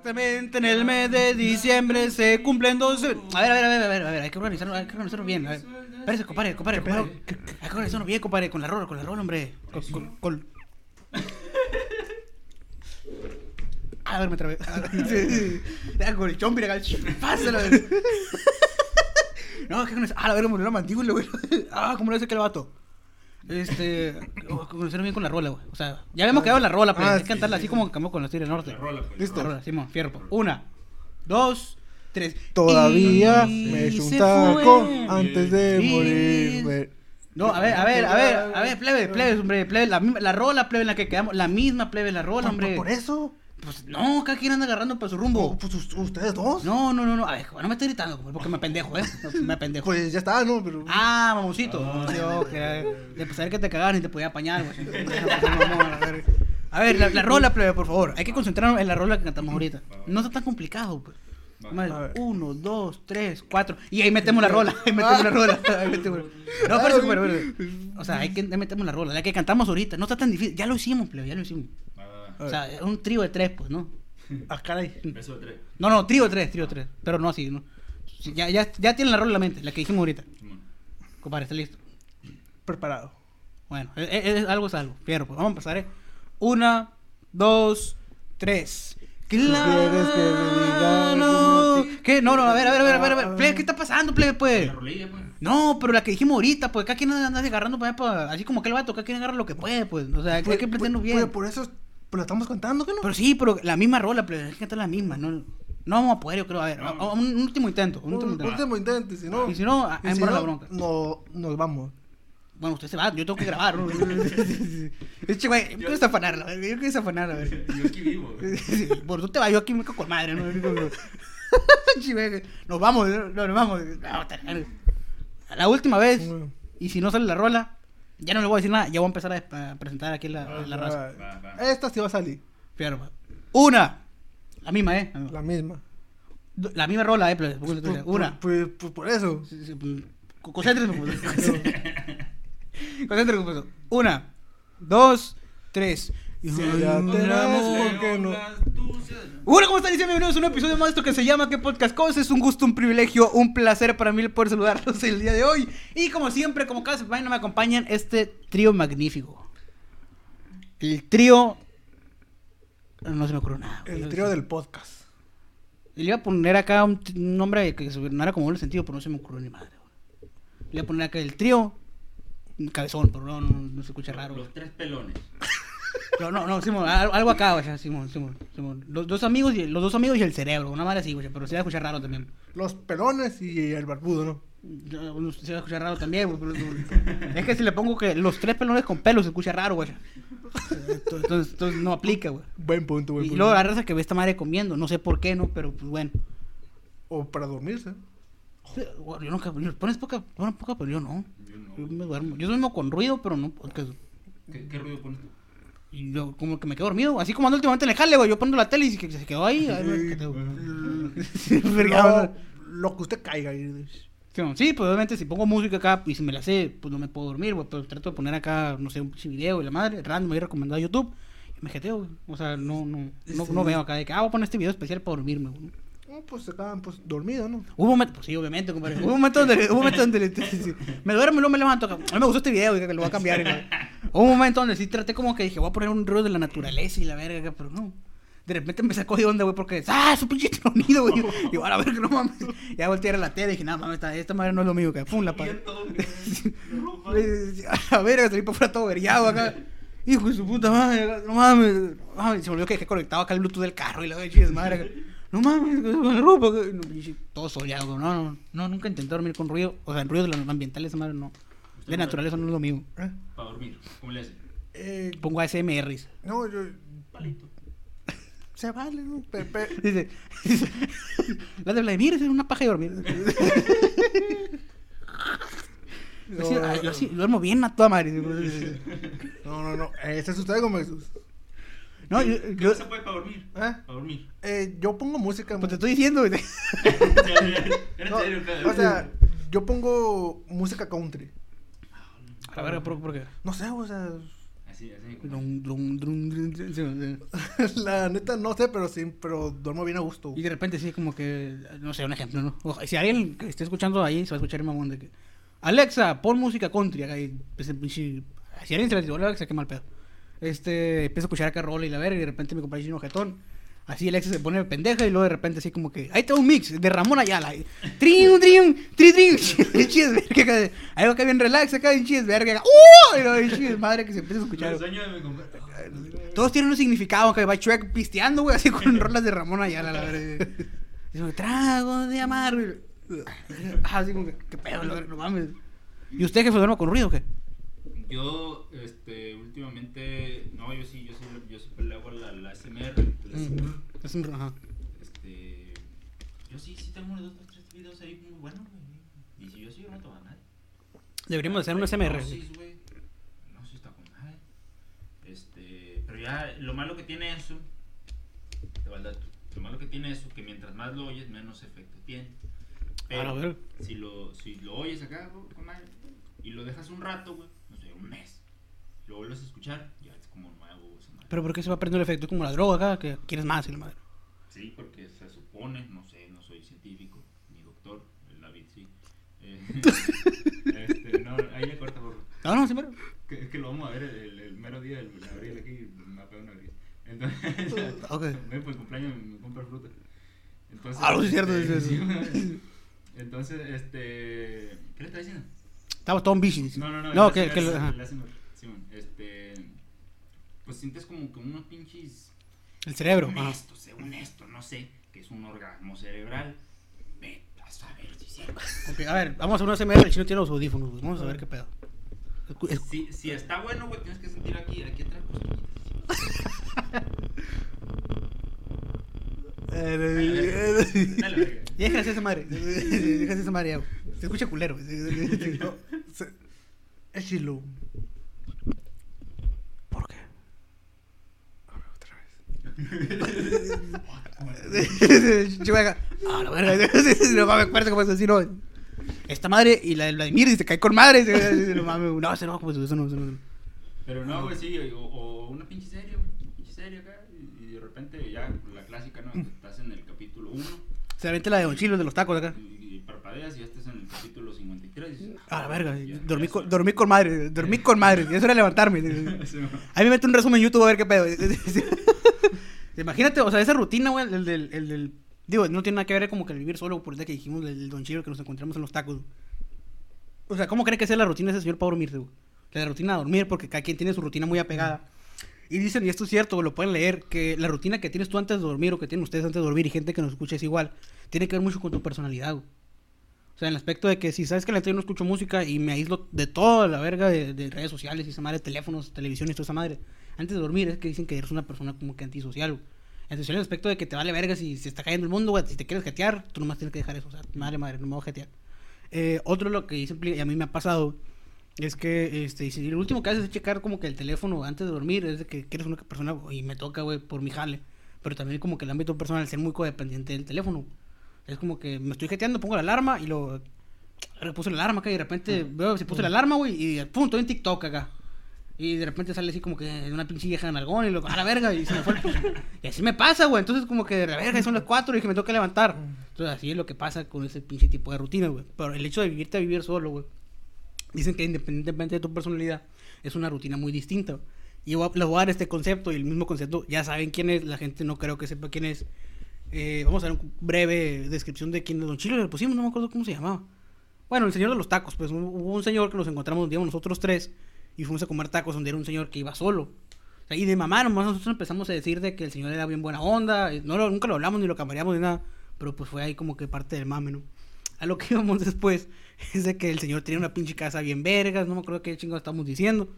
Exactamente en el mes de diciembre se cumplen 12... A ver, a ver, a ver, a ver, a ver, hay que organizarlo, hay que organizarlo bien. A ver. Espérese, compadre, compadre, compadre. Hay que organizarlo bien, compadre, con la rola, con la rola, hombre. Con... con, con- A ver, me trabé. Sí, con el chompi, acá, pásalo. No, que con eso. Ah, la verga, murió la mandíbula, güey. Ah, ¿cómo lo hace aquel vato? Este. Conocerlo bien con la rola, güey. O sea, ya habíamos quedado en la rola, pero Ah, hay que sí, cantarla sí, así como cambió con los tigres del norte. Listo. La rola, Simón, fierro. pues. Una, dos, tres. Todavía Y me eché un taco fue. antes de Y- morir. güey. No, a ver, a ver, a ver, a ver, plebe, plebe, hombre, plebe, la, misma- la rola, plebe, en la que quedamos, la misma plebe, la rola, hombre. Por eso. Pues no, cada quien anda agarrando para su No, rumbo. pues us- ustedes dos. No, no, no, no, a ver, no me estoy gritando, porque me pendejo, ¿eh? No, Me pendejo. Pues ya está, ¿no? Pero. Ah, mamoncito. Yo, que de pensar que te cagaron y te podía apañar, güey. A ver, la, la rola, plebe, por favor. Hay que concentrarnos en la rola que cantamos ahorita. No está tan complicado, pues. Ver. Uno, dos, tres, cuatro. Y ahí metemos la rola. Ahí metemos la rola. Ahí metemos. No, pero, pero, pero, O sea, hay que ahí metemos la rola. La que cantamos ahorita. No está tan difícil. Ya lo hicimos, plebe, ya lo hicimos. O sea, es un trío de tres, pues, ¿no? Ah, caray. Beso de tres. No, no, trío de tres, trío de tres. Pero no así, ¿no? Ya, ya, ya tienen la rola en la mente, la que dijimos ahorita. Compadre, está listo. Preparado. Bueno, es, es- es algo es algo. Fierro, pues vamos a empezar, ¿eh? Una, dos, tres. ¿Quieres que me diga Claro. ¿Qué? No, no, a ver, a ver, a ver, a ver, a ver. Plebe, ¿qué está pasando, plebe, pues? La rolilla, pues. No, pero la que dijimos ahorita, pues, cada quien anda agarrando pa- así como que el vato, cada quien agarra lo que puede, pues. O sea, hay que- que Pues, pues, bien. Por eso pues, la estamos cantando, ¿qué no? Pero sí, pero la misma rola, plebe, hay que cantar la misma, no, no vamos a poder, yo creo. A ver, No. a- a- un, un último intento, un último Un intento. último intento, y si no. Y si no, a- si embarrar la no, bronca. No, nos vamos. Bueno, usted se va, yo tengo que grabar, ¿no? Eche, güey, yo quiero desafanarla, yo quiero desafanarla, a ver. Yo aquí vivo. Por tú te vas, yo aquí me cago con madre, ¿no? Nos vamos, no, nos vamos. No, La última vez, Bueno. y si no sale la rola, ya no le voy a decir nada, ya voy a empezar a, a presentar aquí la, la raza. Va, va. Esta sí va a salir. Fierro. Una, la misma, ¿eh? La misma. La misma rola, ¿eh? plebe, póngale Pues, atención. Una. Pues, pues por eso. Sí, sí, pues, co- Concéntrese, pues. Concéntrese, pues. Una, dos, tres. Si ya tenemos, ¿por qué no? Hola, ¿cómo están? Y bienvenidos a un episodio más de esto que se llama ¿Qué podcast cosa? Es un gusto, un privilegio, un placer para mí poder saludarlos el día de hoy. Y como siempre, como cada semana me acompañan este trío magnífico. El trío... No se me ocurrió nada. El trío del podcast. Le iba a poner acá un, nombre que sonara como doble sentido, pero no se me ocurrió ni madre. güey. Le iba a poner acá el trío... Cabezón, pero no, no, no se escucha raro. Los tres pelones. No, no, no, Simón, al- algo acá, güey, Simón, Simón, Simón. Los dos amigos y los dos amigos y el cerebro, una madre así, güey, pero se va a escuchar raro también. Los pelones y el barbudo, ¿no? Se va a escuchar raro también, güey. pero- Es que si le pongo que los tres pelones con pelo se escucha raro, güey. Entonces, entonces no aplica, güey. Buen punto, buen Y punto. luego la raza que ve esta madre comiendo, no sé por qué, ¿no? Pero pues bueno. O para dormirse. Yo nunca, pones poca, pones poca, pero yo no. Yo no. Yo me duermo. Yo duermo con ruido, pero no podcast. ¿Qué, qué ruido pones tú? Y yo como que me quedo dormido, así como ando últimamente en el jale, güey. Yo pongo la tele y se quedó ahí. ahí me verga, lo, que usted caiga. y- Sí, no, Sí, pues obviamente si pongo música acá y si me la sé, pues no me puedo dormir, güey. Pero trato de poner acá, no sé, un video y la madre, random, he recomendado a YouTube. Y me jeteo, güey. O sea, no, no, no, no veo acá de que, ah, voy a poner este video especial para dormirme, güey. No, pues se quedan pues, dormidos, ¿no? Hubo un momento, pues sí, obviamente, compadre. Hubo un momento donde, hubo un momento donde sí, sí. me duermo y luego me levanto. A mí me gustó este video y que lo voy a cambiar. y Hubo un momento donde sí traté como que dije, voy a poner un ruido de la naturaleza y la verga, pero no. De repente me sacó de onda, güey, porque, ¡ah, su pinche tronido, güey! Y yo, a ver, que no mames. Ya volteé a la tele y dije, no mames, esta, madre no es lo mío, que pum, la pagué. A ver, salí para afuera todo veriado acá. Hijo de su puta madre, no mames. mames. Se me olvidó que dejé conectado acá el Bluetooth del carro y la de madre. No mames, me rompa. acá. No, todo soleado, no, no, no, nunca intenté dormir con ruido. O sea, el ruido de los ambientales, madre no. De naturaleza no es lo mío. ¿Eh? Para dormir. ¿Cómo le hace? Eh, Pongo ASMR. no, yo. Palito. se vale, ¿no? Pe- pe- Dice, la de Vladimir es una paja de dormir. Ay, yo sí, duermo bien a toda madre. No, no, no. Ese es usted como Jesús. No, yo, ¿Qué yo- se puede para dormir? ¿Eh? Para dormir. Eh, yo pongo música. pues te estoy diciendo. en No, o sea, yo pongo música country. A la verga, ¿por, por qué? No sé, o sea, Así, así. Drum, drum, drum, la neta no sé, pero sí, pero duermo bien a gusto. Y de repente sí, como que, no sé, un ejemplo, ¿no? Ojo, si alguien que esté escuchando ahí, se va a escuchar el mamón de que, Alexa, pon música country acá y pues, pinche- si alguien se le dice, hola Alexa, qué mal pedo. Este, empieza a escuchar acá rola y la verga y de repente mi compadre chino jetón. Así Alexa se pone pendeja y luego de repente así como que, ahí está un mix de Ramón Ayala. y, Trim, trim, trim, trim. Chis, verga, acá, algo acá bien relax, acá bien chis, verga. acá, ¡Uh! Y luego, chis, madre que se empieza a escuchar. Todos tienen un significado, que va Shrek pisteando, güey, así con rolas de Ramón Ayala, la verdad. Dice, trago de amar, güey. Ah, así como que, qué pedo, no mames. ¿Y usted, jefe, duerme con ruido o qué? Yo, este, últimamente, no, yo sí, yo sí, yo siempre le hago la, la SMR. la Mm, SMR. Un, ajá. Este, yo sí, sí tengo unos dos, tres videos ahí muy buenos, güey. Y si yo sí, yo no tomo a nadie. Deberíamos hacer un SMR. Gnosis, güey. Gnosis está con madre. Este, pero ya, lo malo que tiene eso, el dato. Lo malo que tiene eso, que mientras más lo oyes, menos efecto tiene. A la verga. si lo, si lo oyes acá, güey, y lo dejas un rato, güey, no sé, un mes, lo vuelves a escuchar, ya es como nuevo, esa madre. Pero ¿por qué se va a perder el efecto? Es como la droga acá, que quieres más y la madre. Sí, porque se supone, no sé, no soy científico, ni doctor, el David sí. Eh, este, no, ahí le corta por... No, no, sí, pero. Que, es que lo vamos a ver el, el, el mero día del abril aquí, me pega una gris. Entonces, Ok. ven por el cumpleaños me compra fruta. Entonces, Ah, es cierto, este, sí, sí. sí, Entonces, este. ¿Qué le está diciendo? Estaba todo en bici. No, no, no. No, que, que Simón, este. Pues sientes como que unos pinches. El cerebro. Según Ajá. esto, según esto, no sé, que es un orgasmo cerebral. Ve a saber si es cierto. Ok, a ver, vamos a hacer una SMR. El chino tiene los audífonos. Vamos a ver qué pedo. Escu- Si, si está bueno, güey, tienes que sentir aquí, aquí atrás. verga. Déjase esa madre. Déjase esa madre. Se escucha culero. se- es chilo. ¿Por qué? Chihuahua. Ah, la verga. No mames, acuerdo cómo es así, no. Esta madre y la del Vladimir dice, cae con madre. No mames, no, ese no, pues eso no, eso no. Pero no, güey, sí, o, o una pinche serie, güey, pinche serie acá, y, y de repente ya la clásica, ¿no? Estás en el capítulo 1 Se aventa la de Don Chilo de los tacos acá. y, y parpadeas y ya estás en el capítulo 53. y dices, Ah, la verga. ya, Dormí ya con, soy- dormí con madre. Dormí con madre. Y eso era levantarme. A mí me mete un resumen en YouTube a ver qué pedo. Imagínate, o sea, esa rutina, güey, el del, el del... Digo, no tiene nada que ver como que el vivir solo, por el día que dijimos del Don Chilo que nos encontramos en los tacos. O sea, ¿cómo cree que sea la rutina de ese señor para dormirse, güey? La rutina de dormir, porque cada quien tiene su rutina muy apegada. Y dicen, y esto es cierto, lo pueden leer, que la rutina que tienes tú antes de dormir o que tienen ustedes antes de dormir y gente que nos escucha es igual, tiene que ver mucho con tu personalidad, güey. O sea, en el aspecto de que si sabes que la neta yo no escucho música y me aíslo de toda la verga de, de redes sociales y esa madre, teléfonos, televisión y toda esa madre, antes de dormir es que dicen que eres una persona como que antisocial, en el aspecto de que te vale verga si se está cayendo el mundo, güey. Si te quieres jetear, tú nomás tienes que dejar eso. O sea, madre, madre, no me voy a jetear. Eh, otro lo que dicen, y a mí me ha pasado, es que, este, si lo último que haces es checar como que el teléfono antes de dormir, es de que, que eres una persona, y me toca, güey, por mi jale. Pero también como que el ámbito personal, ser muy codependiente del teléfono. Es como que me estoy jeteando, pongo la alarma y lo... Puse la alarma acá y de repente veo si puse la alarma, güey, y pum, estoy en TikTok acá. Y de repente sale así como que una pinche vieja en algón y lo, a la verga, y se me fue el Y así me pasa, güey. Entonces, como que de la verga, son las cuatro y que me toca levantar. Entonces, así es lo que pasa con ese pinche tipo de rutina, güey. Pero el hecho de vivirte a vivir solo, güey. Dicen que independientemente de tu personalidad, es una rutina muy distinta. Y a- les voy a dar este concepto y el mismo concepto, ya saben quién es, la gente no creo que sepa quién es. Eh, vamos a dar una breve descripción de quién es Don Chilo, le pusimos, no me acuerdo cómo se llamaba. Bueno, el señor de los tacos, pues hubo un señor que nos encontramos un día nosotros tres y fuimos a comer tacos donde era un señor que iba solo. O sea, y de mamá nomás nosotros empezamos a decir de que el señor era bien buena onda, y no lo- nunca lo hablamos ni lo cambiaríamos ni nada, pero pues fue ahí como que parte del mame, ¿no? A lo que íbamos después es de que el señor tenía una pinche casa bien vergas, no me acuerdo qué chingo estábamos diciendo,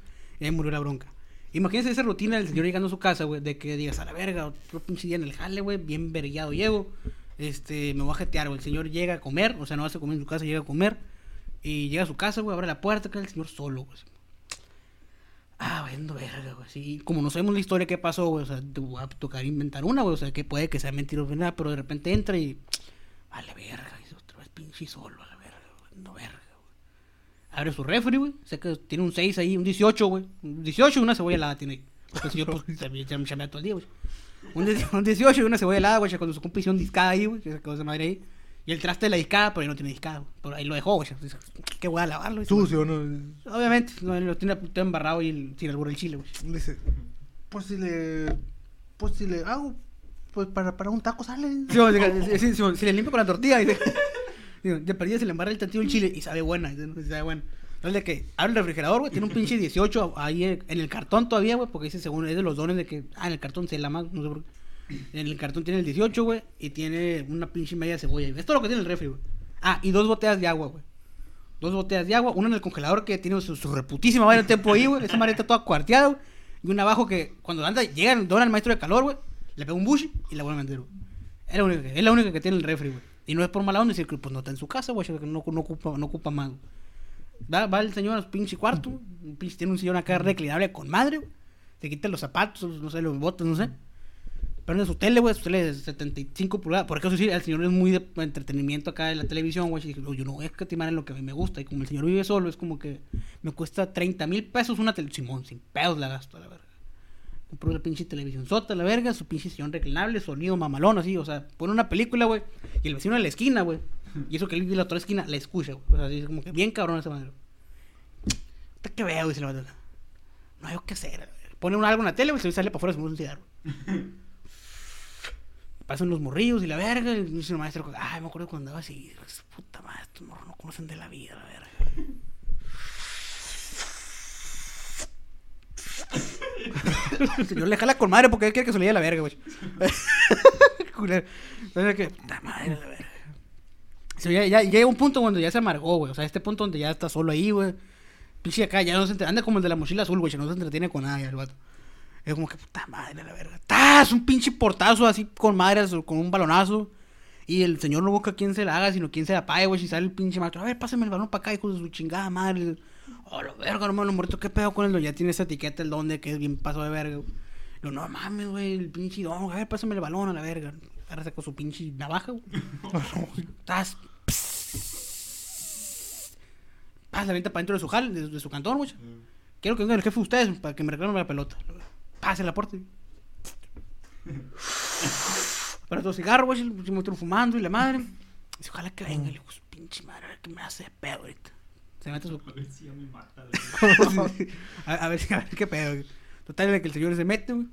y ahí murió la bronca. Imagínense esa rutina del señor llegando a su casa, güey, de que digas, a la verga, otro pinche día en el jale, güey, bien vergueado llego. Este, me voy a jetear, güey. El señor llega a comer, o sea, no hace comer en su casa, llega a comer. Y llega a su casa, güey, abre la puerta, queda el señor solo, güey. Ah, vendo verga, güey. Sí, como no sabemos la historia que pasó, güey, o sea, te voy a tocar inventar una, güey, o sea, que puede que sea mentira o verdad, pero de repente entra y. Vale, verga, y otra vez pinche solo, a la verga, vendo verga. Abre su refri, güey, sé que tiene un 6 ahí, un 18, güey. Un 18 y una cebolla helada tiene ahí. Porque el señor, pues, también me chamea todo el día, güey. Un, 10 un 18 y una cebolla helada, güey, cuando su compa hizo un discada ahí, güey, que esa madre ahí. Y el traste de la discada, pero ahí no tiene discada, güey. Pero ahí lo dejó, güey. ¿Qué voy a lavarlo? Sucio, ¿no? Obviamente, no, lo tiene todo embarrado y el, sin albur el chile, güey. Dice, pues si le. Pues si le hago. Pues para, para un taco sale. Sí, sí, sí, sí, si le limpio con la tortilla, dice. Digo, de perdida se le embarra el tantillo el chile y sabe buena, no, sabe buena. Entonces, de que abre el refrigerador, güey, tiene un pinche 18 ahí en el cartón todavía, güey, porque dice, según es de los dones de que, ah, en el cartón se la más, no sé por qué. En el cartón tiene el 18, güey, y tiene una pinche media cebolla. Esto es lo que tiene el refri, güey. Ah, y dos botellas de agua, güey. Dos botellas de agua, una en el congelador que tiene su, reputísima vaina de tiempo ahí, güey. Esa madre está toda cuarteada, güey. Y una abajo que cuando anda, llega, dona el maestro de calor, güey. Le pega un bush y la vuelve a meter, güey. Es es la única que tiene el refri, güey. Y no es por mala onda decir que pues no está en su casa, güey, que no, no ocupa, no ocupa más. Va, va el señor a su pinche cuarto, pinche- tiene un sillón acá reclinable con madre. Se quita los zapatos, no sé, los botas, no sé. Prende su tele, güey, su tele de 75 pulgadas. Porque eso sí, el señor es muy de entretenimiento acá en la televisión, güey. Y yo no voy a escatimar en lo que a mí me gusta. Y como el señor vive solo, es como que me cuesta 30 mil pesos una televisión. Simón, sin pedos la gasto, la verga. Compró la pinche televisión sota, la verga, su pinche sillón reclinable, sonido mamalón, así. O sea, pone una película, güey. Y el vecino de la esquina, güey. Y eso que él vive en la otra esquina, la escucha, güey. O sea, así es como que bien cabrón esa madre. ¿Qué que veo? La madre. No hay qué hacer. verga. Pone un algo en la tele, güey, se sale para afuera, se mueve un cigarro. Pasan los morrillos y la verga. Y dice el maestro, ay, me acuerdo cuando andaba así. Puta madre, estos morros no conocen de la vida, la verga. El señor le jala con madre porque él quiere que se le lleve la verga, güey. Culero. Entonces, que, puta madre, la verga. O sea, ya, ya llega un punto donde ya se amargó, güey. O sea, este punto donde ya está solo ahí, güey. Pinche acá, ya no se entretiene. Anda como el de la mochila azul, güey. No se entretiene con nada, ya, el vato. Es como que, puta madre, la verga. ¡Tas! Un pinche portazo así con madre, con un balonazo. Y el señor no busca quién se la haga, sino quién se la pague, güey. Si sale el pinche maestro, a ver, pásame el balón para acá, hijo de su chingada madre. Oh, la verga, hermano, muerto, ¿qué pedo con él? Ya tiene esa etiqueta, el don de que es bien paso de verga. Yo, no mames, güey, el pinche don, a ver, pásame el balón a la verga. Agárrate con su pinche navaja, güey. Estás. Pasa la venta para dentro de su jal, de, de su cantón, güey. Quiero que venga el jefe de ustedes para que me reclamen la pelota. Pase la puerta. Para todo cigarro, güey, el pinche maestro fumando y la madre. Dice, ojalá que venga, le digo, pinche madre, a ver qué me hace de pedo ahorita. Se mete su. A ver si ya me mata. a, a ver, a ver qué pedo, güey. Total, de que el señor se mete, güey.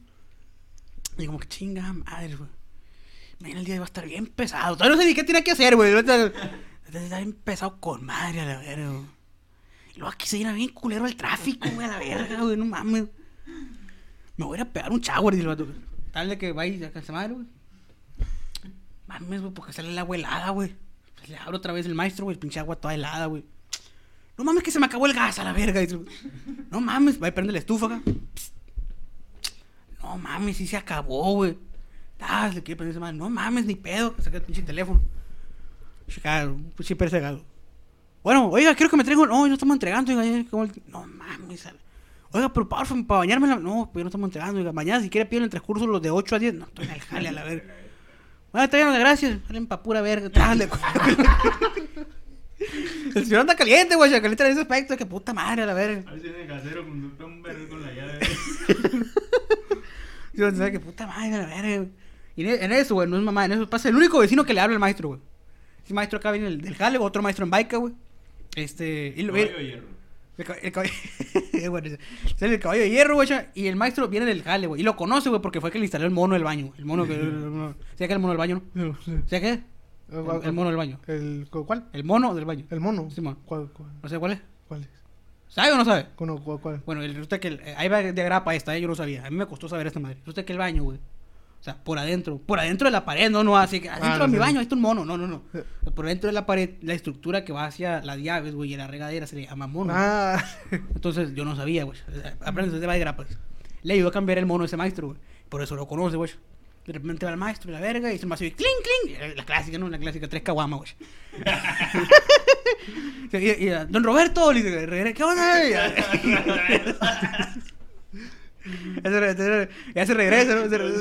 Y como que chinga madre, güey. Mañana el día va a estar bien pesado. Todavía no sé ni qué tiene que hacer, güey. A a estar bien pesado con madre, a la verga, güey. Y luego aquí se llena bien culero el tráfico, güey, a la verga, güey. No mames. Me voy a ir a pegar un shower, dice el vato. Tal de que va y saca esa madre, güey. Mames, güey, porque sale el agua helada, güey. Pues le abro otra vez el maestro, güey, el pinche agua toda helada, güey. No mames que se me acabó el gas a la verga. No mames, va a prender la estufa acá. No mames, sí se acabó, güey. Ah, le quiere. No mames, ni pedo. Saca el pinche teléfono. Chica, pinche persegado. Bueno, oiga, quiero que me traigan. No, no estamos entregando, oiga. No mames. sale. Oiga, pero porfa, para bañarme. la- No, pues no estamos entregando, oiga. Mañana, si quiere, piden el transcurso los de 8 a 10. No, estoy en el jale a la verga. Bueno, está bien, gracias. Salen pa' pura verga. El señor anda caliente, güey. Se calienta en ese aspecto. Que puta madre, a la verga. A ver si viene casero con un- verga con la llave. Yo sé que puta madre, a la verga. Y en, en eso, güey, no es mamá, en eso pasa el único vecino que le habla al maestro, güey. Ese maestro acá viene del, jale, otro maestro en baica, güey. Este, y lo Caballo de hierro. el, cab- el caballo, bueno. Sale el caballo de hierro, güey, y el maestro viene del jale, güey. Y lo conoce, güey, porque fue que le instaló el mono del baño. El mono que. ¿Sabes qué es el mono del baño, no? No sé. El, el mono del baño. El, ¿Cuál? El mono del baño. El mono. Sí. ¿Cuál, cuál, No sé cuál es. cuál es? ¿Sabe o no sabe? ¿Cuál, cuál? Bueno, el- resulta que el- eh, ahí va de grapa esta, eh, yo no sabía. A mí me costó saber esta madre. Resulta que el baño, güey. O sea, por adentro. Por adentro de la pared, no, no, así que adentro Ah, de mi baño, ahí está un mono. No, no, no. Eh. Por dentro de la pared, la estructura que va hacia las llaves, güey, y la regadera se le llama mono. Ah, Entonces yo no sabía, güey. Aprendes de va de grapas. Le ayudó a cambiar el mono a ese maestro, güey. Por eso lo conoce, güey. De repente va el maestro la verga y se me hace cling, cling. La clásica, ¿no? La clásica, tres caguamas, güey. y, y- y, don Roberto, le dice, "Regre- ¿qué onda? Y ya, se, regresa, ¿no? Se, re-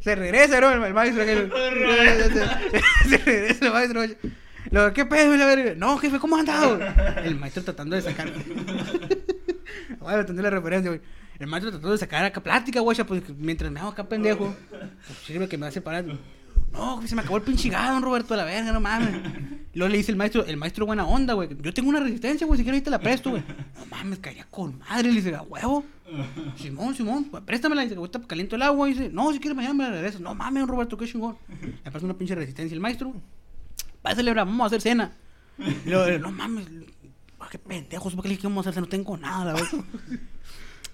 se- regresa, ¿no? El, maestro. se regresa el maestro. güey. Lo, ¿Qué pedo, la verga? No, jefe, ¿cómo has andado? El maestro tratando de sacar. Bueno, entendí la referencia, güey. El maestro tratando de sacar acá plática, güey, pues mientras me hago acá pendejo. Pues sirve que me va separando. No, que se me acabó el pinche gado, don Roberto, a la verga, no mames. Luego le dice el maestro, el maestro buena onda, güey. Yo tengo una resistencia, güey, si quieres ahorita la presto, güey. No mames, caería con madre, le dice, a huevo. Simón, Simón, pues, préstamela, dice, ahorita caliento el agua, y dice, no, si quieres mañana me la regresas. No mames, don Roberto, qué chingón. Le pasa una pinche resistencia el maestro. Va a celebrar, vamos a hacer cena. Luego, no mames, qué pendejos, ¿por qué le dije vamos a hacer cena? No tengo nada, verdad.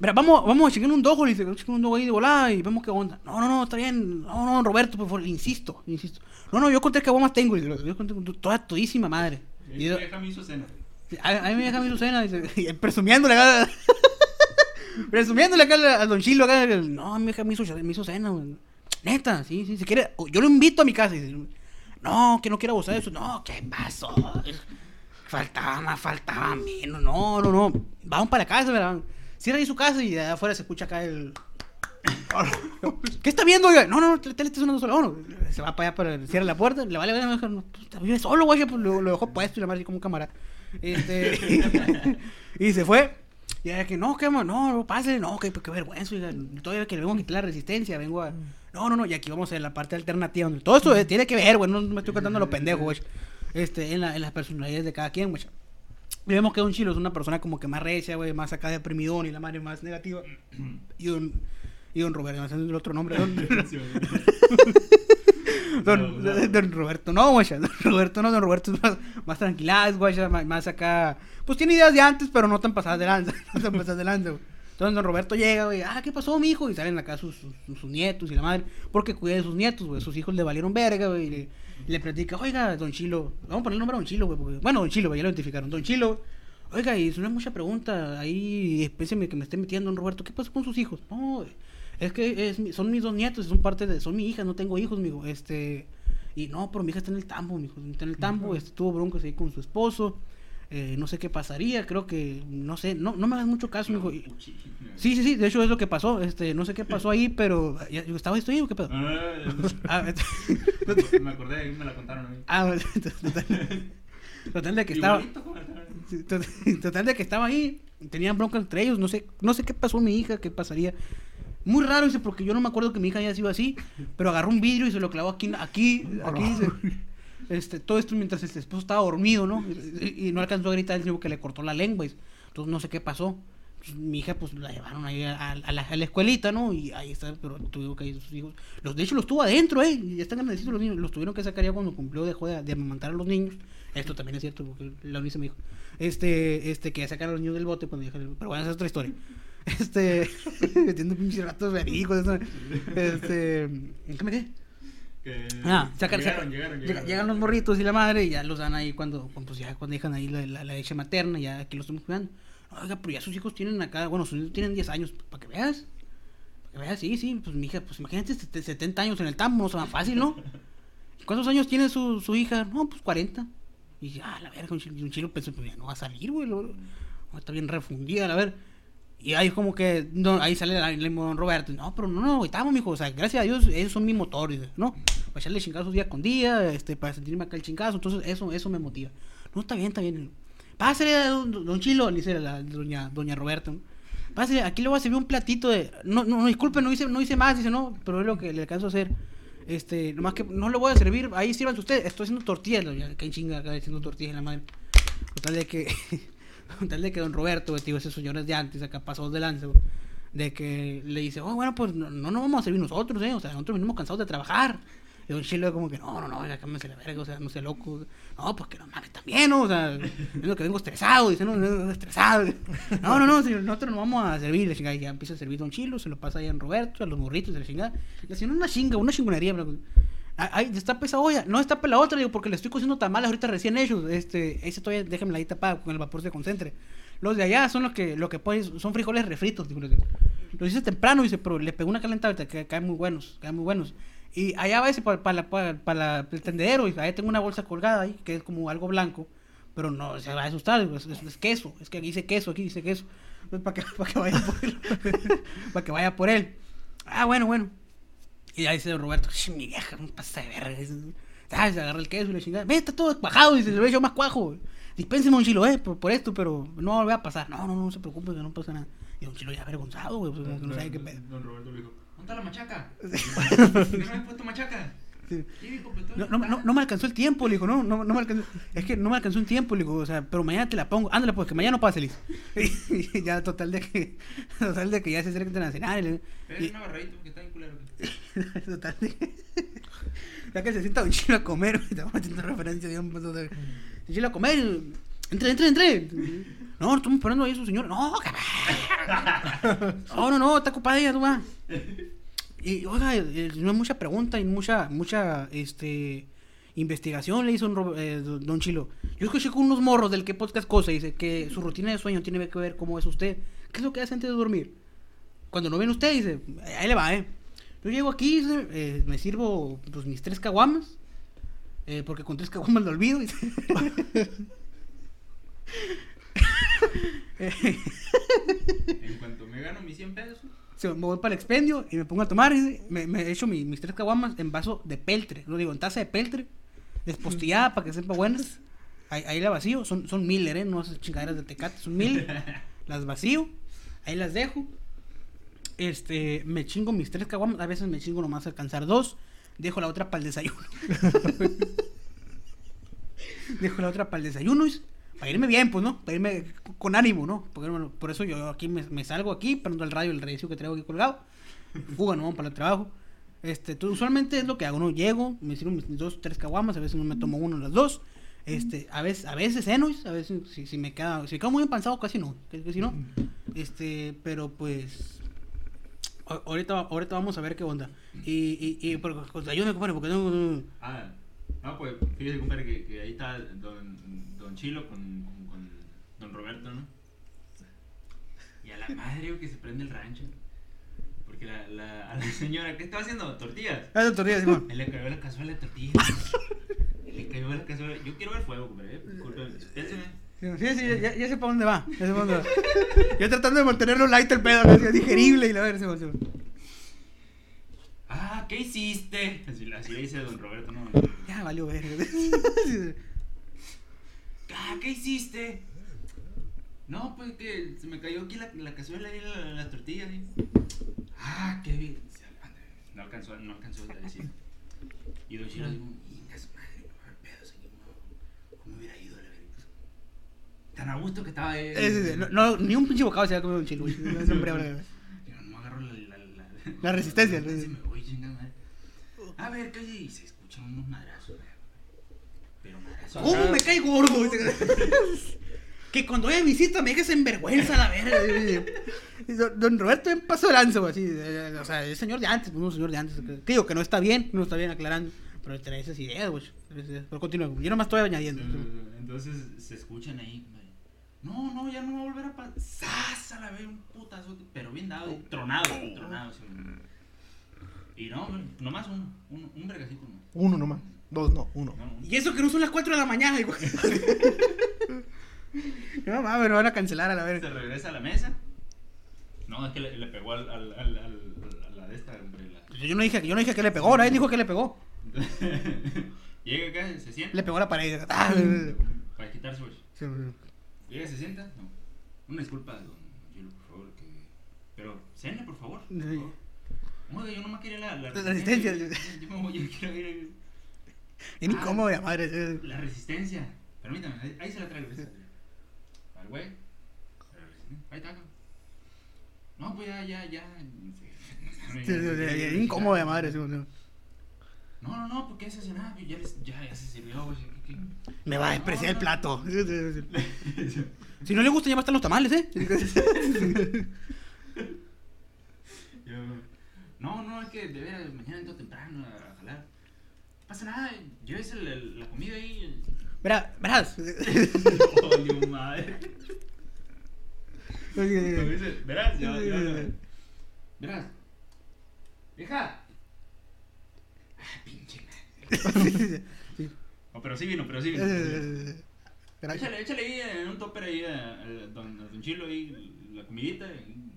Mira, vamos, vamos a checar un dojo, le dice, checar un dojo ahí de volada y vemos qué onda. No, no, no, está bien. No, no, Roberto, por favor, insisto, insisto. No, no, yo conté que más tengo, dice, yo conté toda todísima madre. Y yo- Déjame hizo cena. a, a mí me deja mi cena, dice, y presumiéndole acá. presumiéndole acá al don Chilo acá. No, a mí me deja mi su, me hizo cena, güey. Neta, sí, sí, si quiere. Yo lo invito a mi casa. Dice, no, que no quiero abusar de eso. No, ¿qué pasó? Faltaba más, faltaba menos. No, no, no. Vamos para la casa, ¿verdad? Cierra ahí su casa y de afuera se escucha acá el. ¿Qué está viendo, oiga? No, no, no, tele está sonando solo. Bueno, se va para allá, para, cierra la puerta, le vale, vale, no, puta, vive solo, güey, pues lo, lo dejó puesto y la madre así como un cámara. Este, y se fue. Y era que, no, qué no, no, pásale, no, qué, qué vergüenza, oiga, todavía que le vengo a quitar la resistencia, vengo a... No, no, no, y aquí vamos a la parte alternativa, donde todo esto eh, tiene que ver, güey, no me estoy contando lo pendejo, güey. Este, en, la, en las personalidades de cada quien, güey. Y vemos que Don Chilo es una persona como que más recia, güey, más acá deprimidón y la madre más negativa. Y Don, y don Roberto, no sé el otro nombre, Don, don, Roberto, no, güey, Don Roberto no, Don Roberto es más, más tranquilaz, güey, más, más acá, pues tiene ideas de antes, pero no tan pasadas de lanza, no tan pasadas de lanza, güey. Entonces Don Roberto llega, güey, ah, ¿qué pasó, mi hijo? Y salen acá sus, sus, sus nietos y la madre, porque cuida de sus nietos, güey, sus hijos le valieron verga, güey, y le, y le platica, oiga, Don Chilo, vamos a poner el nombre a Don Chilo, güey, porque- bueno, Don Chilo, ya lo identificaron, Don Chilo, oiga, y es una mucha pregunta, ahí, espéciame que me esté metiendo, Don Roberto, ¿qué pasó con sus hijos? No, es que es son mis dos nietos, son parte de, son mi hija, no tengo hijos, mijo, este, y no, pero mi hija está en el tambo, mijo, está en el tambo, este, tuvo broncas ahí con su esposo, eh, no sé qué pasaría, creo que, no sé, no, no me hagas mucho caso, mijo, y- Sí, sí, sí, de hecho es lo que pasó, este, no sé qué pasó ahí, pero, ya- ¿estaba esto ahí o qué pedo? Ah, me acordé, me la contaron a mí. ah, total, total de que estaba... Total de que estaba ahí, tenían bronca entre ellos, no sé, no sé qué pasó mi hija, qué pasaría. Muy raro, dice, porque yo no me acuerdo que mi hija haya sido así, pero agarró un vidrio y se lo clavó aquí, aquí, aquí, dice, este, todo esto mientras el esposo estaba dormido, ¿no? Y, y no alcanzó a gritar, dice que le cortó la lengua, dice. entonces no sé qué pasó. Mi hija, pues, la llevaron ahí a, a la, a la escuelita, ¿no? Y ahí está, pero tuvieron que ir sus hijos. Los, de hecho, los tuvo adentro, ¿eh? Y ya están grandecitos los niños. Los tuvieron que sacar ya cuando cumplió, dejó de, de amamantar a los niños. Esto también es cierto, porque la Unice me dijo. Este, este, que sacaron a los niños del bote cuando dije, pero bueno, esa es otra historia. Este, metiendo pinches ratos verídicos. Este, ¿en qué me quedé? Que Ah, sacan, llegaron, sacan- llegaron, llega- llegaron. llegan los morritos y la madre y ya los dan ahí cuando, cuando, pues ya cuando dejan ahí la, la- la leche materna, ya aquí los estamos cuidando. Oiga, pero ya sus hijos tienen acá, bueno, sus hijos tienen 10 años, para que veas. Para que veas, sí, sí, pues mi hija, pues imagínate set- 70 años en el tambo, no fácil, ¿no? ¿Cuántos años tiene su, su hija? No, pues 40. Y dije, ah, la verga, un chilo, un chilo pensó, pues ya no va a salir, güey, lo- está bien refundida, la ver. Y ahí como que, no, ahí sale el el don Roberto, no, pero no, no, estamos, mijo, o sea, gracias a Dios, esos son mis motores, ¿no? Para echarle chingazos día con día, este, para sentirme acá el chingazo, entonces eso, eso me motiva. No, está bien, está bien. Pásale don, don Chilo, le dice la doña, doña Roberta, ¿no? Pásale, aquí le voy a servir un platito de, no, no, no, disculpe, no hice, no hice más, dice, no, pero es lo que le alcanzo a hacer. Este, nomás que no le voy a servir, ahí sírvanse ustedes, estoy haciendo tortillas, ya, que chinga acá haciendo tortillas en la madre. Total de que, total de que don Roberto, güey, tío, esos señores de antes, acá pasados de güey, de que le dice, oh, bueno, pues no, no nos vamos a servir nosotros, eh, o sea, nosotros venimos cansados de trabajar. Y don Chilo como que, no, no, no, ya cámbiense la verga, o sea, no sea loco. No, pues que no mames también, ¿no? O sea, es lo que vengo estresado, dice, no, no, estresado. No, no, no, señor, nosotros nos vamos a servir, la chingada, y ya empieza a servir don Chilo, se lo pasa ahí a Roberto, a los morritos, de la chingada. La una chinga, una chingonería, pero... Ay, destapa esa olla. No destapa la otra, digo, porque le estoy cociendo tamales ahorita recién hechos. Este, ese todavía déjame la ahí tapada con el vapor se concentre. Los de allá son los que, lo que ponen, son frijoles refritos. digo, Los hice temprano, dice, pero le pegó una calentada que caen muy buenos, caen muy buenos. Y allá va ese para, para, para, el tendedero, y ahí tengo una bolsa colgada ahí, que es como algo blanco, pero no, se va a asustar, es, es- es queso, es que aquí dice queso, aquí dice queso. Para que, para que vaya para que vaya por él. Ah, bueno, bueno. Y ahí dice Roberto, "Sh, mi vieja, no pasa de verga. Ah, se agarra el queso y le chingada. Ve, está todo cuajado, dice, se ve yo más cuajo. Dispénseme un chilo, eh, por, por esto, pero no va a volver a pasar. No, no, no, se preocupe, que no pasa nada. Y un chilo ya avergonzado, güey, pues, que no sabe qué pedo. Don Roberto le dijo, ¿dónde está la machaca? ¿Por qué no me has puesto machaca? Pues, No, no, no, no me alcanzó el tiempo, le dijo, no, no, no me alcanzó. Es que no me alcanzó un tiempo, le dijo, o sea, pero mañana te la pongo. Ándale, pues que mañana no pase, Liz. Y ya, total de que, total de que ya se acerca internacional. y- Es y- una barradita porque está bien culero. Total de que, ya que se sienta un chilo a comer, estamos haciendo referencia de un paso de. Un chilo a comer, y, entre, entre, entre. No, estamos esperando ahí a su señora. No, cabrón. No, no, no, está ocupada ella, tú vas. Y oiga, eh, no hay mucha pregunta y mucha, mucha, este, investigación le hizo eh, don Chilo. Yo escuché con unos morros del que podcast cosa, dice que su rutina de sueño tiene que ver cómo es usted. ¿Qué es lo que hace antes de dormir? Cuando no viene usted, dice, ahí le va, eh. Yo llego aquí, dice, eh, me sirvo pues, mis tres caguamas, eh, porque con tres caguamas lo olvido. dice. En cuanto me gano mis 100 pesos, me voy para el expendio y me pongo a tomar. y Me, me echo mi- mis tres caguamas en vaso de peltre. No digo, en taza de peltre. Despostillada para que sepa buenas. Ahí, ahí la vacío. Son, son Miller, ¿eh? No esas chingaderas de tecate. Son Miller. las vacío. Ahí las dejo. Este, me chingo mis tres caguamas. A veces me chingo nomás alcanzar dos. Dejo la otra para el desayuno. dejo la otra para el desayuno. Para irme bien, pues, ¿no? Para irme con ánimo, ¿no? Porque, bueno, por eso yo aquí me, me salgo aquí, prendo el radio, el radio que traigo aquí colgado. Fuga, ¿no? Para el trabajo. Este, tú, usualmente es lo que hago, ¿no? Llego, me sirvo mis dos, tres caguamas, a veces no me tomo uno las dos. Este, a veces, a veces ceno, a veces si, si me queda, si me quedo muy empansado, casi no, casi no. Este, pero pues ahorita, ahorita vamos a ver qué onda. Y, y, y pero, pues, ayúdame, compadre, porque no, Ah, no, pues fíjese, compadre, que, que ahí está don Chilo con, con, con don Roberto, ¿no? Y a la madre que se prende el rancho. Porque la, la, a la señora, ¿qué estaba haciendo? ¿Tortillas? Ah, doctor Simón. Él le cayó la cazuela de tortillas. le cayó la cazuela. Yo quiero ver fuego, compadre. eh. Sí, sí, ya, ya sé para dónde va. Ya sé pa' dónde va. Yo tratando de mantenerlo light el pedo, digerible y la ver, Simón, Simón. Ah, ¿qué hiciste? Así, así le dice don Roberto, ¿no? Ya valió ver. Ah, ¿qué hiciste? No, pues que se me cayó aquí la, la cazuela y la, las tortillas. ¿sí? Ah, qué bien. No alcanzó, no alcanzó a decir. Y don Chilo dijo, "Inga su madre, no me pedo, señor. ¿Cómo hubiera ido a la verga? Tan a gusto que estaba él. Eh, no, no, ni un pinche bocado se ha comido un chilo. No. Yo no agarro la, la, la, La resistencia, la sí. me voy, chingada madre. A ver, ¿qué Y se escuchan unos madrazos, güey. Pero. ¿Cómo me cae gordo? que cuando vaya a visita me dejes en vergüenza la verga. Don, don Roberto en paso de lanza, güey, así. O sea, es señor de antes, pues, un señor de antes. que- que digo que no está bien, no está bien aclarando. Pero trae esas ideas, güey. Pero continúa, yo nomás estoy añadiendo. Entonces se escuchan ahí. No, no, ya no va a volver a pasar. ¡Sas! A la vez, un putazo, pero bien dado, tronado, tronado. sí. Y no, nomás uno, un, un vergacito. No, Uno nomás. Dos, no, uno. no, no. Y eso que no son las 4 de la mañana, güey. No mames, me van a cancelar a la Se verga. regresa a la mesa. No, es que le, le pegó al, al, al, al- a la de esta. La... Yo no dije, yo no dije que le pegó, nadie dijo que le pegó. Llega acá, se sienta. Le pegó la pared. Ah, Para quitarse, güey. sí. Llega, se sienta. No. Una disculpa, don Gilo, por favor. Que... Pero, cene, por favor. por favor. Oiga, yo nomás quería la, la La resistencia. Yo, yo me voy, yo quiero ir. Bien incómodo de madre. La resistencia. Permítame, ahí, ahí se la traigo. Al güey. La resistencia. Ahí está. No, pues ya, ya, ya. Sí, sí, incómodo de madre. sí, sí. No, no, no, porque ese nada, ya, les- ya, ya se sirvió, güey. ¿qué- qué? Me va a despreciar el No, plato. Si no le gusta, ya va a estar los tamales, ¿eh? Yo, no, no, es que de veras, mañana entro temprano a jalar. Pasa nada, llévese la, la comida ahí. Verá, verás. Oye, madre. Verás, ya, ya, verás. Vieja. Ah, pinche madre. No, pero sí vino, pero sí vino. Eh. Échale, échale ahí en un topper ahí a, a don, a don Chilo ahí la comidita y,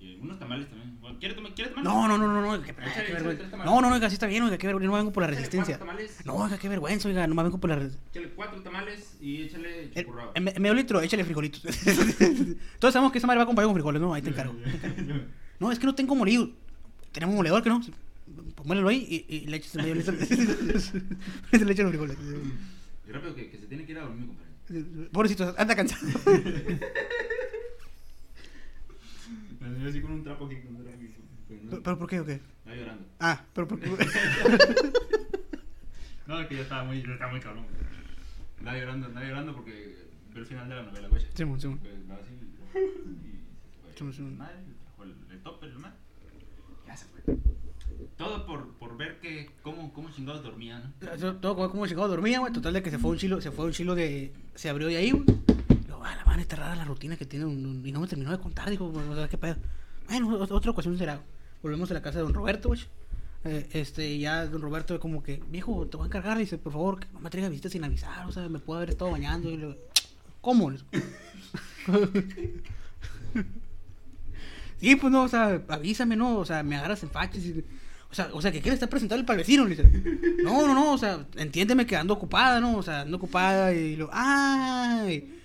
y unos tamales también. Bueno, ¿Quiere, tomar- ¿quiere tamales? No, no, no, no, no, qué, vergüenza. No, no, no, oiga, sí está bien, oiga, qué vergüenza, no vengo por la Échale resistencia. cuatro tamales, No, oiga, qué vergüenza, oiga, no me vengo por la resistencia. Échale cuatro tamales y échale. En, en medio litro, échale frijolitos. Todos sabemos que esa madre va acompañada con frijoles, ¿no? Ahí te encargo. No, es que no tengo molido. Tenemos un moledor, que no? Pues muélelo ahí y, y le echas medio litro. le echas los frijoles. Y rápido que, que se tiene que ir a dormir, compadre. Pobrecito, anda cansado. Así con un trapo aquí, ¿Pero por qué o qué? Llorando. Ah, pero por qué. No, es que ya estaba muy, estaba muy cabrón. Andaba llorando, andaba llorando porque ve el final de la novela, güey. Pues va así y se Simón, fue. Simón. Madre, trajo el, el topper, el man. Ya se fue. Todo por, por ver que cómo, cómo chingados dormía, ¿no? Yo- Todo como, como llegó, dormía, güey. Total de que se fue un chilo, se fue un chilo de. Se abrió de ahí, güey. Luego, ah, la van está rara la rutina que tiene. y no me terminó de contar, bueno, ¿qué pedo? Bueno, ot- otra ocasión será. Volvemos a la casa de don Roberto, güey. Eh, este, ya don Roberto como que, viejo, te voy a encargar, dice, por favor, que no me visitas sin avisar, o sea, me puedo haber estado bañando. Y le digo, ¿cómo? Digo. sí, pues no, o sea, avísame, ¿no? O sea, me agarras en faches y... O sea, o sea, que quieres estar presentable para el vecino, dice. No, no, no, o sea, entiéndeme que ando ocupada, ¿no? O sea, ando ocupada y lo, ay,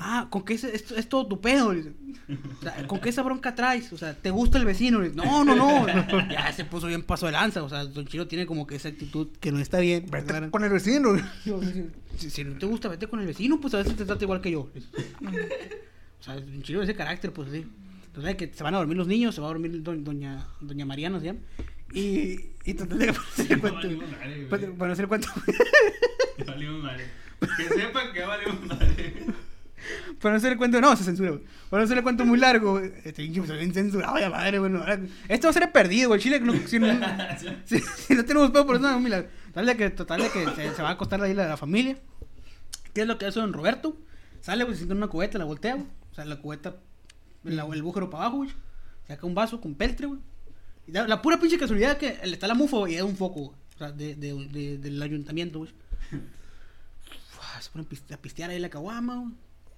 ah, ¿con qué es, es, es todo tu pedo? Le dice. O sea, ¿con qué esa bronca traes? O sea, ¿te gusta el vecino? Le dice, no, no, no. Ya se puso bien paso de lanza, o sea, Don Chilo tiene como que esa actitud que no está bien. Vete con el vecino. Si, si no te gusta, vete con el vecino, pues a veces te trata igual que yo. O sea, Don Chilo ese carácter, pues sí. Entonces, que se van a dormir los niños, se va a dormir do- doña, doña Mariana, ¿se llama? Y, y total de que para hacer el cuento. Para hacer el cuento. Que sepan que ya valimos madre. Para no hacer el cuento, no, se censura, güey. Para no hacer el cuento muy largo. Este pinche pues, bien censurado, ya madre, bueno. Esto va a ser el perdido, güey. Chile, no, si, no, si, si no tenemos pedo por eso, no, un milagro. Total de que, total de que se, se va a acostar ahí la, la familia. ¿Qué es lo que hace don Roberto? Sale, güey, se sienta en una cubeta, la voltea, güey. O sea, la cubeta, la- el bújero para abajo, güey. Saca un vaso con peltre, güey. Y da- la pura pinche casualidad que le está la güey, y da un foco, güey. O sea, de, de, de- del ayuntamiento, güey. Se ponen a pistear ahí la caguama, güey.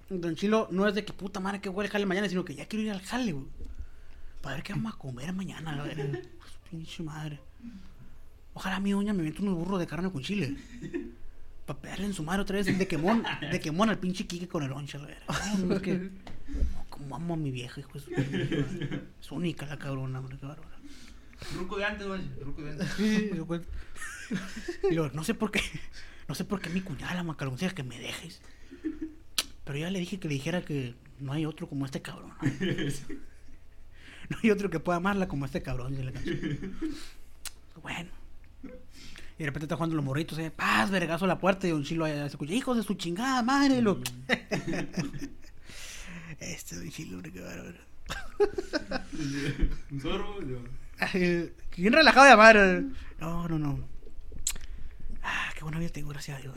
Don Chilo no es de que puta madre que huele el jale mañana, sino que ya quiero ir al jale, güey. Para ver qué vamos a comer mañana, la verga. Pues, pinche madre. Ojalá mi doña me meta unos burros de carne con chile. Para pegarle en su madre otra vez de quemón, de quemón al pinche Kike con el loncha, la verga. No, es que. como amo a mi vieja, hijo de. Es única la cabrona, hombre, qué bárbara. Ruco de antes, güey. Ruco de antes. Sí, sí, no sé por qué, no sé por qué mi cuñada la macaloncilla que me dejes. Pero ya le dije que le dijera que no hay otro como este cabrón. No hay otro que pueda amarla como este cabrón, dice la canción. Bueno. Y de repente está jugando los morritos, eh, paz, vergazo a la puerta y un chilo se escucha, hijos de su chingada madre, lo. este don chilo, qué bárbaro. Un sorbo. y luego- Ay, Bien relajado de amar. No, no, no. Ah, qué buena vida tengo, gracias a Dios.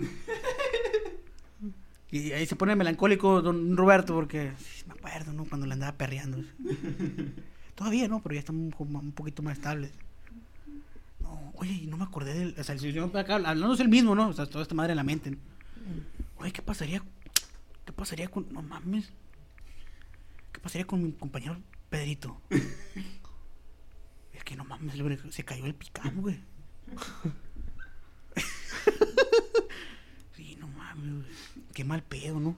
Y ahí se pone melancólico don Roberto porque me acuerdo, ¿no? Cuando le andaba perreando. Todavía no, pero ya está un, poquito más estable. No, oye, no me acordé del. O sea, el señor acá hablando es el mismo, ¿no? O sea, toda esta madre en la mente. Oye, ¿qué pasaría? ¿Qué pasaría con. No mames. ¿Qué pasaría con mi compañero Pedrito? Es que no mames, se cayó el picam, güey. sí, no mames, güey. Qué mal pedo, ¿no?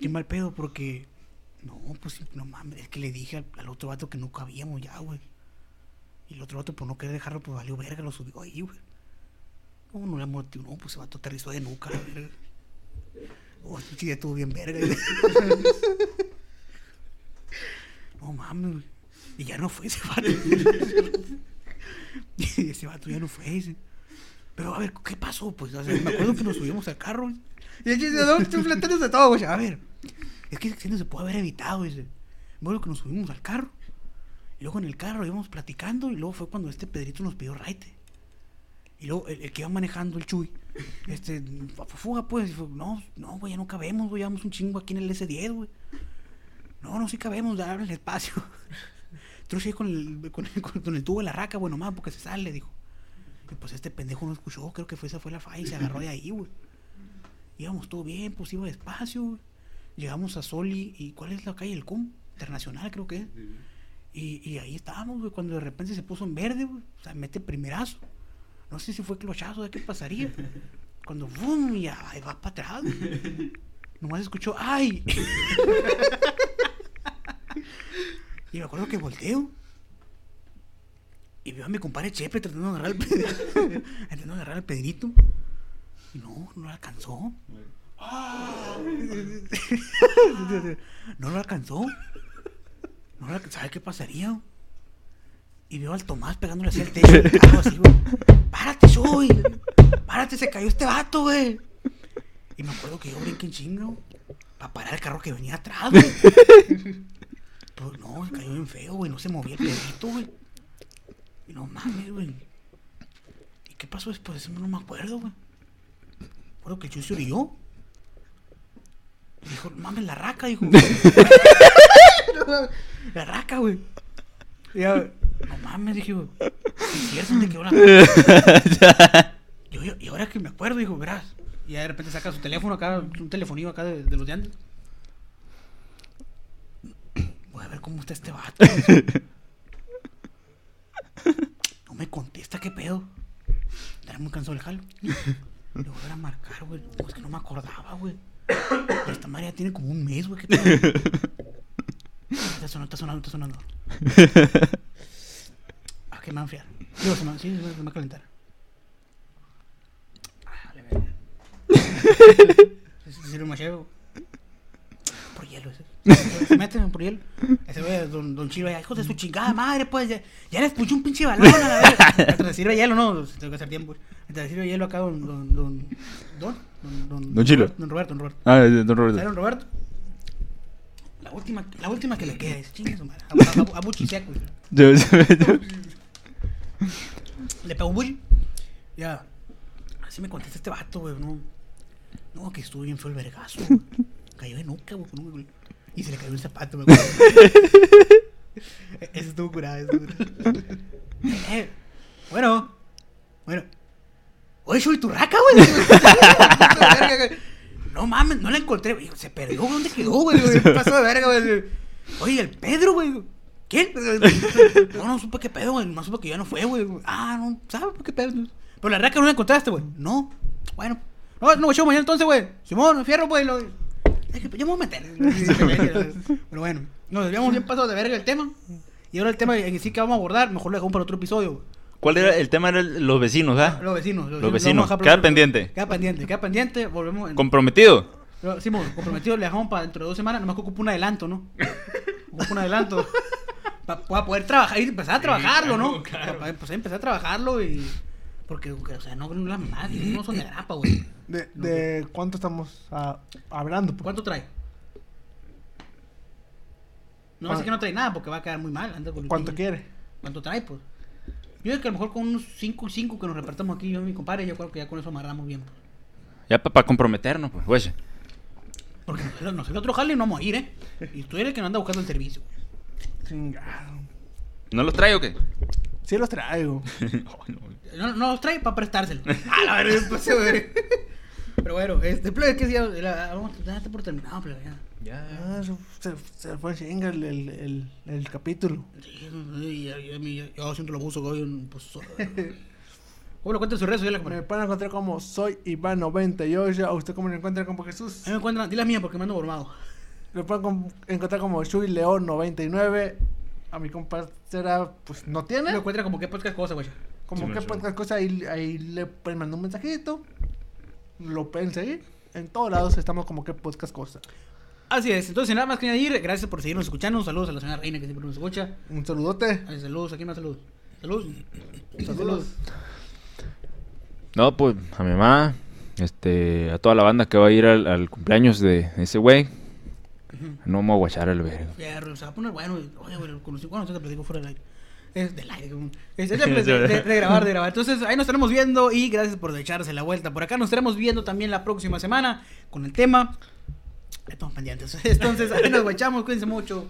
Qué mal pedo porque. No, pues no mames, es que le dije al, otro vato que no cabíamos ya, güey. Y el otro vato, por no querer dejarlo, pues valió verga, lo subió ahí, güey. No, no le amortió, no, pues ese vato aterrizó de nuca, la verga. Oh, sí, ya estuvo bien verga. no mames, güey. Y ya no fue ese vato. ese vato ya no fue ese. Pero a ver, ¿qué pasó? Pues, o sea, me acuerdo que nos subimos al carro. Y el chiste, no, estoy planteándose todo, güey. A ver, es que ese accidente se puede haber evitado, dice. Me acuerdo que nos subimos al carro. Y luego en el carro íbamos platicando. Y luego fue cuando este Pedrito nos pidió raite. Y luego el, el que iba manejando el Chuy, este, fuga pues. Y fue, no, no, güey, ya no cabemos, güey. Llevamos un chingo aquí en el S10, güey. No, no, sí cabemos, ya el espacio. Entonces ahí con el, con, el, con el tubo de la raca, bueno, más porque se sale, dijo. Y pues este pendejo no escuchó, creo que fue, esa fue la falla y se agarró de ahí, güey. Íbamos todo bien, pues iba despacio, güey. Llegamos a Soli y ¿cuál es la calle? El CUM, Internacional creo que es. Y, y ahí estábamos, güey, cuando de repente se puso en verde, güey. O sea, mete primerazo. No sé si fue clochazo, de qué pasaría. Cuando, ¡bum! Y ahí va para atrás, güey. Nomás escuchó, ¡ay! y me acuerdo que volteo. Y veo a mi compadre Chepe tratando de agarrar el Pedrito. tratando de agarrar el Pedrito. Y no, no lo alcanzó. no lo alcanzó. No lo alca- ¿Sabe qué pasaría? Y veo al Tomás pegándole así al techo. carro, así, güey. Párate, soy. Párate, se cayó este vato, güey. Y me acuerdo que yo brinqué en chingo. Para parar el carro que venía atrás, güey. No, cayó bien feo, güey. No se movía el pedito, güey. Y no mames, güey. ¿Y qué pasó después? Eso no me acuerdo, güey. Acuerdo que el Chuy se orilló. Y dijo, mames, la raca, dijo. la raca, güey. No mames, dije, güey. ¿Es cierto dónde quedó la? Yo, yo- y ahora que me acuerdo, dijo, verás. Y de repente saca su teléfono acá, un telefonillo acá de, de los de antes. Voy a ver cómo está este vato. No me contesta, qué pedo. Estará muy cansado el jalo. Le voy a marcar, güey. No, es que no me acordaba, güey. Esta madre ya tiene como un mes, güey. ¿Qué? Está sonando, está sonando, está sonando. Ah, que me va a enfriar. Digo, se me, sí, se me se va a calentar. Ah, vale, verga. Ese sirve. Por hielo ese. Se meten por hielo. Ese güey, don, don Chiro, ya, hijo de su chingada madre, pues. Ya, ya les un pinche balón a la verga. Le sirve hielo, no, se tengo que hacer tiempo. Le sirve hielo acá, don. Don. Don. Don. Don, don, Don Chilo. Don Roberto, don Roberto. Ah, don ¿Sabe Roberto. don Roberto? La última, la última que le queda es chingue su madre. A, a, a, Buchi seco, Le pegó un bully. Ya. Así me contesta este vato, güey. No, no que estuvo bien feo el vergazo. Cayó de nuca, güey. con un- güey. Y se le cayó el zapato, me acuerdo. E- Ese estuvo curado, ese estuvo curado. Eh, bueno. Bueno. Oye, soy tu raca, güey. no mames, no la encontré. güey. Se perdió, güey. ¿Dónde quedó, güey? ¿Qué pasó de verga, güey? Oye, el Pedro, güey. ¿Quién? No, no supe qué pedo, güey. No supe que ya no fue, güey. Ah, no, ¿sabes por qué pedo? Pero la raca no la encontraste, güey. No. Bueno. No, no, yo mañana entonces, güey. Simón, fierro, güey. Lo... Es que yo me voy a meter. Pero bueno, nos habíamos bien pasado de verga el tema. Y ahora el tema en sí que vamos a abordar, mejor lo dejamos para otro episodio. ¿Cuál era el tema? Era el- los vecinos, ¿ah? Los vecinos. Los lo vamos a vecinos. Queda pendiente. Queda pendiente, queda pendiente. Volvemos. En... ¿Comprometido? Simón, comprometido, le dejamos para dentro de dos semanas. Nomás que ocupo un adelanto, ¿no? Ocupo un adelanto. Para poder trabajar y empezar a trabajarlo, ¿no? claro, claro. Para empezar a trabajarlo y. Porque, o sea, no, no las mamadas, no son de grapa, güey. ¿De, de cuánto estamos ah, hablando? pues? ¿Cuánto trae? No, así que no trae nada porque va a quedar muy mal. anda con el ¿Cuánto quiere? ¿Cuánto trae, pues? Yo creo que a lo mejor con unos 5 y 5 que nos repartamos aquí, yo y mi compadre, yo creo que ya con eso amarramos bien. Pues. Ya para comprometernos, pues, güey. Porque nosotros, nosotros otro jale no vamos a ir, ¿eh? Y tú eres el que nos anda buscando el servicio. Chingado. ¿No los trae o qué? Sí los traigo. No. No, no los trae para prestárselo. Ah, la verdad, pues, güey. Pero bueno, este, plebe, que sí, ya, la- vamos a por terminado, plebe, ya. Ah, se, se, se fue en chinga el, el, el, el capítulo. Sí, ya, ya, ya, yo siento lo abuso que hoy, pues. ¿Cómo lo cuenta en sus redes sociales, Me compadre? pueden encontrar como soy Iván98. ¿A usted cómo lo encuentra como Jesús? A mí me encuentran, di la mía porque me ando formado. Lo pueden encontrar como Shui León99. A mi compa será, pues no tiene. encuentra como qué podcast cosa, güey. Como Sí, que podcast cosa, ahí, ahí le pueden mandar un mensajito. Lo pueden seguir. En todos lados estamos como que podcast cosa. Así es, entonces nada más que añadir, gracias por seguirnos escuchando. Saludos a la señora Reina que siempre nos escucha. Un saludote. Ay, saludos, aquí más saludos. Saludos. Saludos. No, pues a mi mamá, este, a toda la banda que va a ir al, al cumpleaños de ese güey. No me voy el verga. Fierro, se va a poner bueno. Oye, güey, conocí te platico fuera del aire. Es del aire, es de, de- de- grabar, de grabar. Entonces, ahí nos estaremos viendo y gracias por echarse la vuelta. Por acá nos estaremos viendo también la próxima semana con el tema Estamos pendientes. Entonces, ahí nos guachamos. Cuídense mucho.